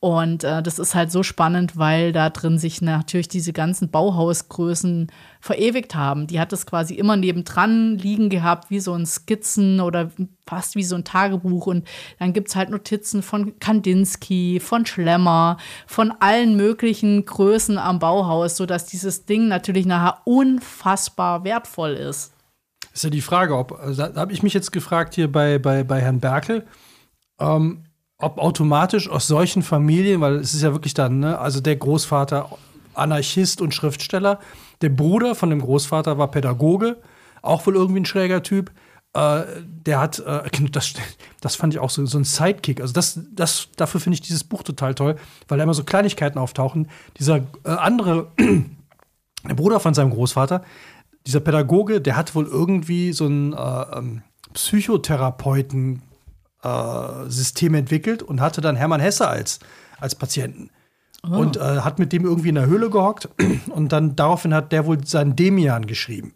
Und äh, das ist halt so spannend, weil da drin sich natürlich diese ganzen Bauhausgrößen verewigt haben. Die hat das quasi immer nebendran liegen gehabt, wie so ein Skizzen oder fast wie so ein Tagebuch. Und dann gibt es halt Notizen von Kandinsky, von Schlemmer, von allen möglichen Größen am Bauhaus, sodass dieses Ding natürlich nachher unfassbar wertvoll ist. Ist ja die Frage, ob, also da habe ich mich jetzt gefragt hier bei, bei, bei Herrn Berkel, ähm, ob automatisch aus solchen Familien, weil es ist ja wirklich dann, ne, also der Großvater Anarchist und Schriftsteller, der Bruder von dem Großvater war Pädagoge, auch wohl irgendwie ein schräger Typ. Äh, der hat, äh, *laughs* das, das fand ich auch so, so ein Sidekick. Also das, das, dafür finde ich dieses Buch total toll, weil da immer so Kleinigkeiten auftauchen. Dieser äh, andere, *clears throat* der Bruder von seinem Großvater, dieser Pädagoge, der hat wohl irgendwie so ein äh, ähm, Psychotherapeuten äh, entwickelt und hatte dann Hermann Hesse als, als Patienten. Oh. Und äh, hat mit dem irgendwie in der Höhle gehockt *clears throat* und dann daraufhin hat der wohl seinen Demian geschrieben.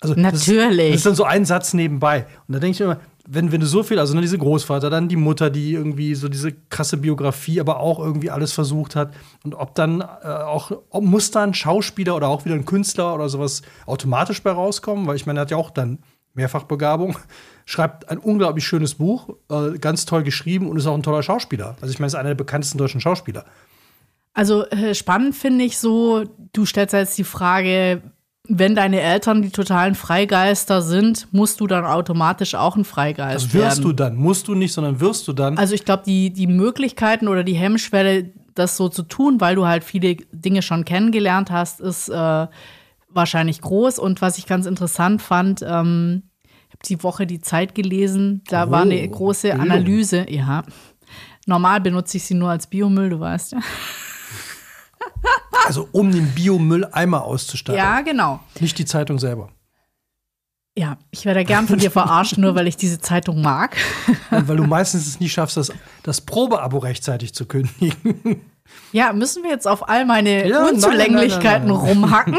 Also, Natürlich. Das, das ist dann so ein Satz nebenbei. Und da denke ich immer, wenn, wenn du so viel, also ne, diese Großvater, dann die Mutter, die irgendwie so diese krasse Biografie, aber auch irgendwie alles versucht hat. Und ob dann äh, auch, ob muss da ein Schauspieler oder auch wieder ein Künstler oder sowas automatisch bei rauskommen? Weil ich meine, er hat ja auch dann Mehrfachbegabung *laughs* schreibt ein unglaublich schönes Buch, äh, ganz toll geschrieben und ist auch ein toller Schauspieler. Also ich meine, ist einer der bekanntesten deutschen Schauspieler. Also äh, spannend finde ich so, du stellst jetzt die Frage, wenn deine Eltern die totalen Freigeister sind, musst du dann automatisch auch ein Freigeist Das wirst werden. du dann. Musst du nicht, sondern wirst du dann. Also ich glaube, die, die Möglichkeiten oder die Hemmschwelle, das so zu tun, weil du halt viele Dinge schon kennengelernt hast, ist äh, wahrscheinlich groß. Und was ich ganz interessant fand, ähm, ich habe die Woche die Zeit gelesen, da Oh, war eine große Bildung. Analyse. Ja, normal benutze ich sie nur als Biomüll, du weißt ja. Also um den Biomülleimer auszustatten. Ja, genau. Nicht die Zeitung selber. Ja, ich werde gern von dir verarscht, nur weil ich diese Zeitung mag. Und weil du meistens es nie schaffst, das, das Probeabo rechtzeitig zu kündigen. Ja, müssen wir jetzt auf all meine Ja, Unzulänglichkeiten nein, nein, nein, rumhacken?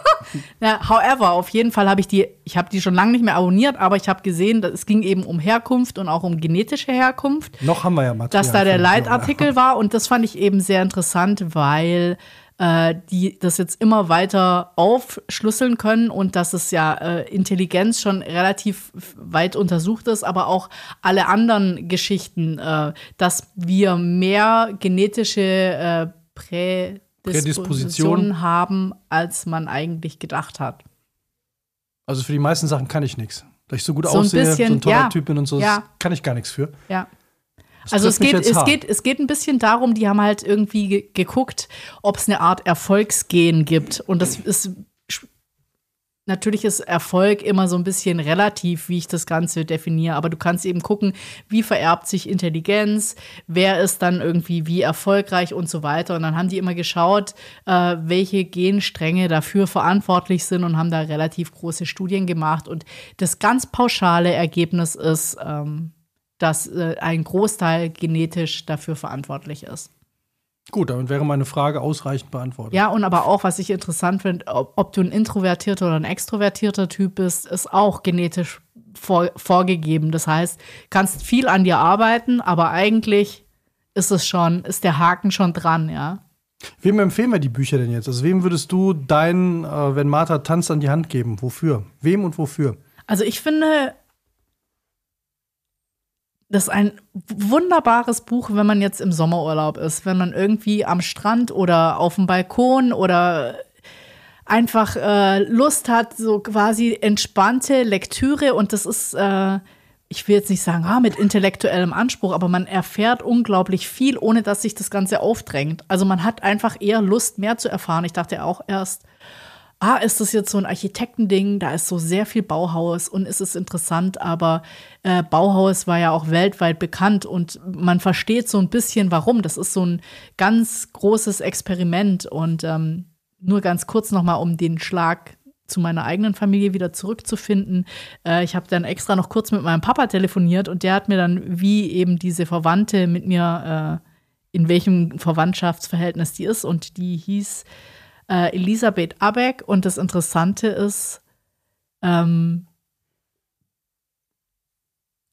*laughs* ja, however, auf jeden Fall habe ich die, ich habe die schon lange nicht mehr abonniert, aber ich habe gesehen, dass es ging eben um Herkunft und auch um genetische Herkunft, Noch haben wir ja Material. dass da der Leitartikel war und das fand ich eben sehr interessant, weil äh, die das jetzt immer weiter aufschlüsseln können und dass es ja äh, Intelligenz schon relativ weit untersucht ist, aber auch alle anderen Geschichten, äh, dass wir mehr genetische äh, Prädispositionen Prädisposition. haben, als man eigentlich gedacht hat. Also für die meisten Sachen kann ich nichts. Da ich so gut So aussehe, bisschen, so ein toller ja. Typ bin und so, Ja. kann ich gar nichts für. Ja. Das Also es geht, es, hart. geht, es geht ein bisschen darum, die haben halt irgendwie ge geguckt, ob es eine Art Erfolgsgen gibt. Und das ist natürlich ist Erfolg immer so ein bisschen relativ, wie ich das Ganze definiere. Aber du kannst eben gucken, wie vererbt sich Intelligenz, wer ist dann irgendwie wie erfolgreich und so weiter. Und dann haben die immer geschaut, äh, welche Genstränge dafür verantwortlich sind und haben da relativ große Studien gemacht. Und das ganz pauschale Ergebnis ist, ähm, dass äh, ein Großteil genetisch dafür verantwortlich ist. Gut, damit wäre meine Frage ausreichend beantwortet. Ja, und aber auch, was ich interessant finde, ob, ob du ein introvertierter oder ein extrovertierter Typ bist, ist auch genetisch vor, vorgegeben. Das heißt, kannst viel an dir arbeiten, aber eigentlich ist es schon, ist der Haken schon dran, ja. Wem empfehlen wir die Bücher denn jetzt? Also wem würdest du dein, äh, wenn Martha tanzt, an die Hand geben? Wofür? Wem und wofür? Also ich finde, das ist ein wunderbares Buch, wenn man jetzt im Sommerurlaub ist, wenn man irgendwie am Strand oder auf dem Balkon oder einfach äh, Lust hat, so quasi entspannte Lektüre und das ist, äh, ich will jetzt nicht sagen, ah, mit intellektuellem Anspruch, aber man erfährt unglaublich viel, ohne dass sich das Ganze aufdrängt. Also man hat einfach eher Lust, mehr zu erfahren. Ich dachte auch erst, ah, ist das jetzt so ein Architektending, da ist so sehr viel Bauhaus und ist es interessant, aber äh, Bauhaus war ja auch weltweit bekannt und man versteht so ein bisschen, warum. Das ist so ein ganz großes Experiment und ähm, nur ganz kurz nochmal, um den Schlag zu meiner eigenen Familie wieder zurückzufinden. Äh, ich habe dann extra noch kurz mit meinem Papa telefoniert und der hat mir dann, wie eben diese Verwandte mit mir, äh, in welchem Verwandtschaftsverhältnis die ist und die hieß äh, Elisabeth Abeck. Und das Interessante ist, ähm,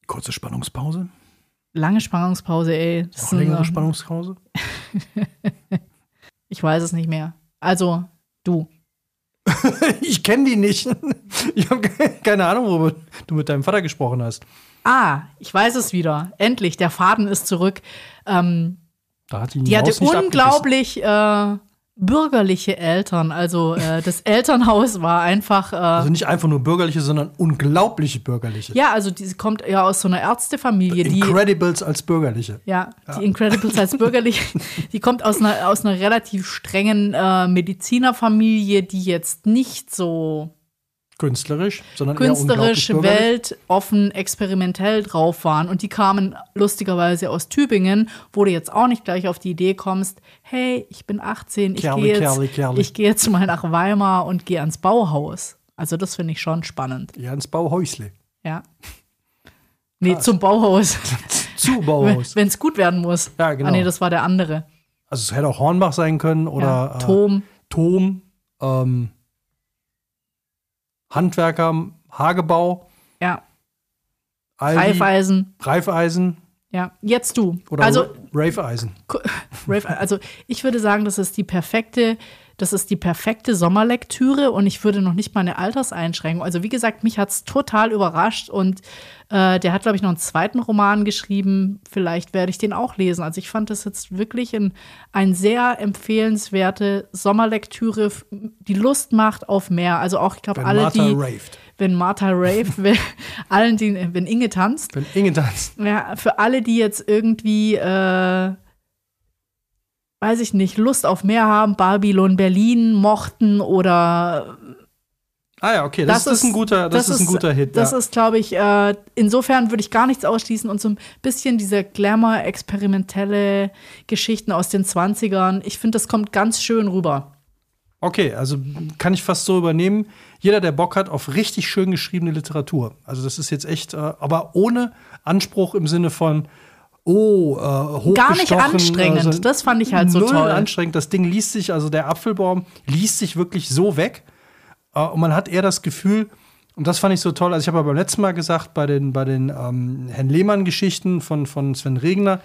Kurze Spannungspause? lange Spannungspause, ey. Das Noch längere eine- Spannungspause? *laughs* Ich weiß es nicht mehr. Also, du. *laughs* Ich kenne die nicht. *laughs* Ich habe keine Ahnung, worüber du mit deinem Vater gesprochen hast. Ah, ich weiß es wieder. Endlich, der Faden ist zurück. Ähm, Da hat die, die hatte unglaublich äh, bürgerliche Eltern. Also äh, das *laughs* Elternhaus war einfach. Äh, Also nicht einfach nur bürgerliche, sondern unglaubliche bürgerliche. ja, also die kommt ja aus so einer Ärztefamilie, die. Incredibles als bürgerliche. Ja, die Incredibles als bürgerlich, *laughs* die kommt aus einer, aus einer relativ strengen äh, Medizinerfamilie, die jetzt nicht so Künstlerisch, sondern eher künstlerisch, bürgerlich. weltoffen, experimentell drauf waren. Und die kamen lustigerweise aus Tübingen, wo du jetzt auch nicht gleich auf die Idee kommst, hey, ich bin 18, ich gehe jetzt, Kerli, Kerli. ich gehe jetzt mal nach Weimar und gehe ans Bauhaus. Also das finde ich schon spannend. Ja, ins Bauhäusle. Ja. Nee, zum Bauhaus, *laughs* Zu Bauhaus. wenn es gut werden muss. Ja, genau. Ah, nee, das war der andere. Also es hätte auch Hornbach sein können oder Ja, äh, Tom. Tom, ähm, Handwerker, Hagebau, Ja, Aldi, Reifeisen. Reifeisen Ja, jetzt du. oder also, Ra- Rafeisen. *laughs* Rave, also ich würde sagen, das ist die perfekte das ist die perfekte Sommerlektüre und ich würde noch nicht mal eine Alterseinschränkung. Also wie gesagt, mich hat es total überrascht und äh, der hat, glaube ich, noch einen zweiten Roman geschrieben. Vielleicht werde ich den auch lesen. Also ich fand das jetzt wirklich ein, ein sehr empfehlenswerte Sommerlektüre, die Lust macht auf mehr. Also auch, ich glaube, alle, Martha die raved. wenn Martha raved, wenn, allen, die, wenn Inge tanzt. Wenn Inge tanzt. Ja, für alle, die jetzt irgendwie, äh, weiß ich nicht, Lust auf mehr haben, Babylon Berlin mochten oder Ah ja, okay, das, das ist, ein guter, das, das ist ein guter Hit. Das ja. ist, glaube ich, äh, insofern würde ich gar nichts ausschließen und so ein bisschen diese Glamour-experimentelle Geschichten aus den 20ern. Ich finde, das kommt ganz schön rüber. Okay, also kann ich fast so übernehmen. Jeder, der Bock hat auf richtig schön geschriebene Literatur. Also das ist jetzt echt, äh, aber ohne Anspruch im Sinne von, oh, äh, Gar nicht anstrengend. Also das fand ich halt so null toll. anstrengend. Das Ding liest sich, also der Apfelbaum liest sich wirklich so weg. Äh, und man hat eher das Gefühl, und das fand ich so toll. Also ich habe ja beim letzten Mal gesagt, bei den, bei den ähm, Herrn Lehmann-Geschichten von, von Sven Regner,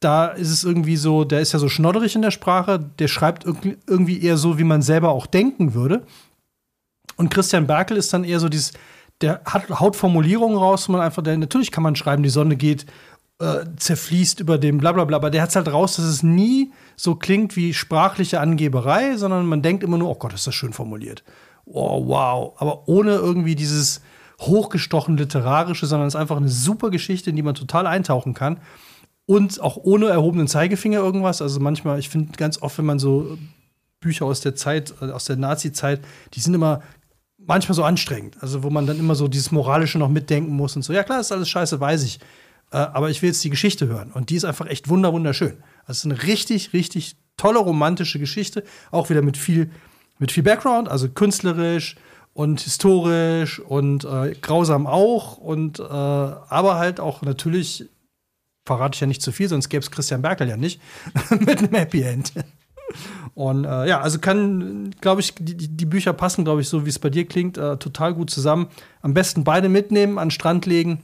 da ist es irgendwie so, der ist ja so schnodderig in der Sprache, der schreibt irgendwie eher so, wie man selber auch denken würde. Und Christian Berkel ist dann eher so dieses, der hat, haut Formulierungen raus, wo man einfach, der, natürlich kann man schreiben, die Sonne geht, äh, zerfließt über dem bla bla bla, aber der hat es halt raus, dass es nie so klingt wie sprachliche Angeberei, sondern man denkt immer nur, oh Gott, ist das schön formuliert. Oh, wow. Aber ohne irgendwie dieses hochgestochen literarische, sondern es ist einfach eine super Geschichte, in die man total eintauchen kann und auch ohne erhobenen Zeigefinger irgendwas. Also manchmal, ich finde ganz oft, wenn man so Bücher aus der Zeit, äh, aus der Nazi-Zeit, die sind immer manchmal so anstrengend. Also wo man dann immer so dieses Moralische noch mitdenken muss und so. Ja klar, ist alles scheiße, weiß ich. Äh, aber ich will jetzt die Geschichte hören. Und die ist einfach echt wunder wunderschön. Also es ist eine richtig, richtig tolle romantische Geschichte. Auch wieder mit viel, mit viel Background, also künstlerisch und historisch und äh, grausam auch. Und äh, aber halt auch natürlich verrate ich ja nicht zu viel, sonst gäbe es Christian Berkel ja nicht, *laughs* mit einem Happy End. Und äh, ja, also kann, glaube ich, die, die, Bücher passen, glaube ich, so wie es bei dir klingt, äh, total gut zusammen. Am besten beide mitnehmen, an den Strand legen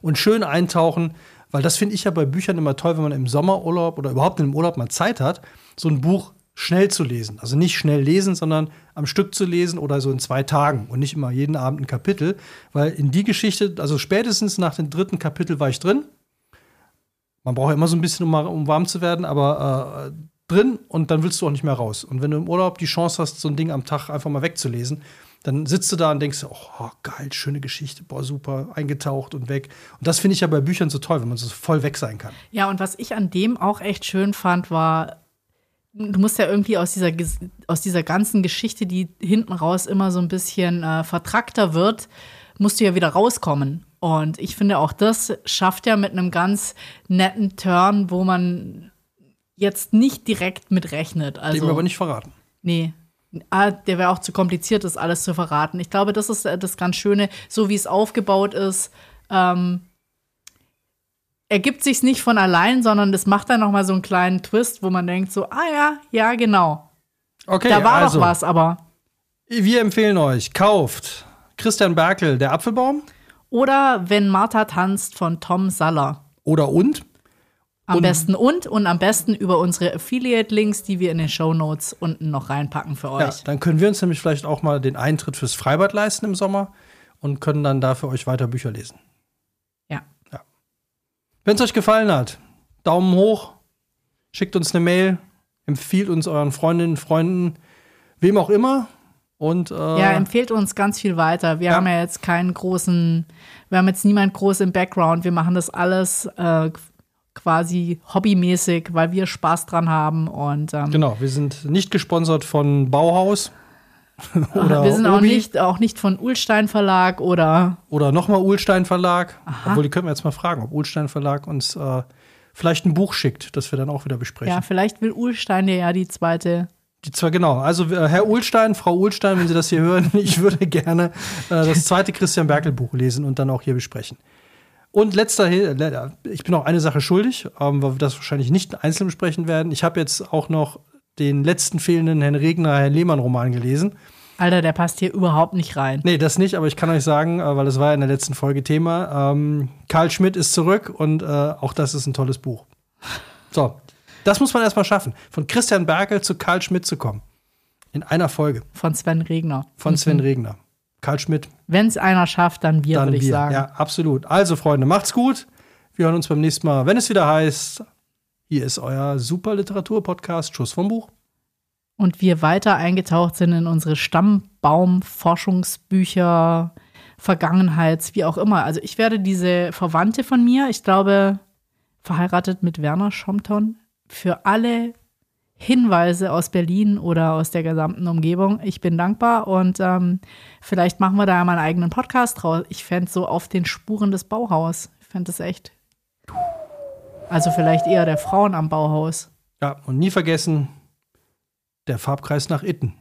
und schön eintauchen, weil das finde ich ja bei Büchern immer toll, wenn man im Sommerurlaub oder überhaupt im Urlaub mal Zeit hat, so ein Buch schnell zu lesen. Also nicht schnell lesen, sondern am Stück zu lesen oder so in zwei Tagen und nicht immer jeden Abend ein Kapitel, weil in die Geschichte, also spätestens nach dem dritten Kapitel war ich drin man braucht ja immer so ein bisschen, um, um warm zu werden, aber äh, drin und dann willst du auch nicht mehr raus. Und wenn du im Urlaub die Chance hast, so ein Ding am Tag einfach mal wegzulesen, dann sitzt du da und denkst, oh, geil, schöne Geschichte, boah, super, eingetaucht und weg. Und das finde ich ja bei Büchern so toll, wenn man so voll weg sein kann. Ja, und was ich an dem auch echt schön fand, war, du musst ja irgendwie aus dieser, aus dieser ganzen Geschichte, die hinten raus immer so ein bisschen äh, vertrackter wird, musst du ja wieder rauskommen. Und ich finde, auch das schafft ja mit einem ganz netten Turn, wo man jetzt nicht direkt mit rechnet. Also, Dem wir aber nicht verraten. Nee. Ah, der wäre auch zu kompliziert, das alles zu verraten. Ich glaube, das ist äh, das ganz Schöne, so wie es aufgebaut ist. Ähm, ergibt sich nicht von allein, sondern das macht dann noch mal so einen kleinen Twist, wo man denkt so, ah ja, ja, genau. Okay, da war also, doch was, aber. Wir empfehlen euch, kauft Christian Berkel, der Apfelbaum. Oder Wenn Martha tanzt von Tom Saller. Oder und? Am Und- besten und und am besten über unsere Affiliate-Links, die wir in den Show Notes unten noch reinpacken für Ja, euch. dann können wir uns nämlich vielleicht auch mal den Eintritt fürs Freibad leisten im Sommer und können dann da für euch weiter Bücher lesen. Ja. Wenn es euch gefallen hat, Daumen hoch, schickt uns eine Mail, empfiehlt uns euren Freundinnen, Freunden, wem auch immer. Und äh, Ja, empfehlt uns ganz viel weiter. Wir Ja. haben ja jetzt keinen großen, wir haben jetzt niemand groß im Background. Wir machen das alles äh, quasi hobbymäßig, weil wir Spaß dran haben. Und ähm, genau, wir sind nicht gesponsert von Bauhaus *laughs* oder wir sind auch nicht, auch nicht von Ulstein Verlag oder oder nochmal Ulstein Verlag. Obwohl, die können wir jetzt mal fragen, ob Ulstein Verlag uns äh, vielleicht ein Buch schickt, das wir dann auch wieder besprechen. ja, vielleicht will Ulstein ja die zweite. Die zwei, genau. Also äh, Herr Ulstein, Frau Ulstein, wenn Sie das hier hören, *laughs* ich würde gerne äh, das zweite Christian Berkel Buch lesen und dann auch hier besprechen. Und letzter, äh, ich bin auch eine Sache schuldig, ähm, weil wir das wahrscheinlich nicht einzeln besprechen werden. Ich habe jetzt auch noch den letzten fehlenden Herrn Regner, Herrn Lehmann-Roman gelesen. Alter, der passt hier überhaupt nicht rein. Nee, das nicht, aber ich kann euch sagen, äh, weil das war ja in der letzten Folge Thema, ähm, Karl Schmidt ist zurück und äh, auch das ist ein tolles Buch. So, Das muss man erstmal schaffen. Von Christian Berkel zu Karl Schmidt zu kommen. In einer Folge. Von Sven Regner. Von Sven mhm. Regner. Karl Schmidt. Wenn es einer schafft, dann wir, würde ich wir. sagen. Ja, absolut. Also, Freunde, macht's gut. Wir hören uns beim nächsten Mal, wenn es wieder heißt, hier ist euer super Literatur-Podcast Schuss vom Buch. Und wir weiter eingetaucht sind in unsere Stammbaum-Forschungsbücher, Vergangenheits, wie auch immer. Also ich werde diese Verwandte von mir, ich glaube, verheiratet mit Werner Schomton, für alle Hinweise aus Berlin oder aus der gesamten Umgebung. Ich bin dankbar und ähm, vielleicht machen wir da mal einen eigenen Podcast draus. Ich fände so auf den Spuren des Bauhaus. Ich fände das echt. Also vielleicht eher der Frauen am Bauhaus. Ja, und nie vergessen, der Farbkreis nach Itten.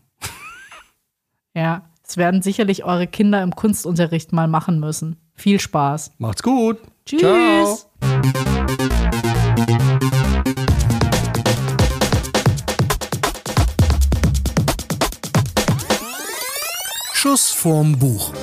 ja, es werden sicherlich eure Kinder im Kunstunterricht mal machen müssen. Viel Spaß. Macht's gut. Tschüss. Ciao. Schuss vorm Buch.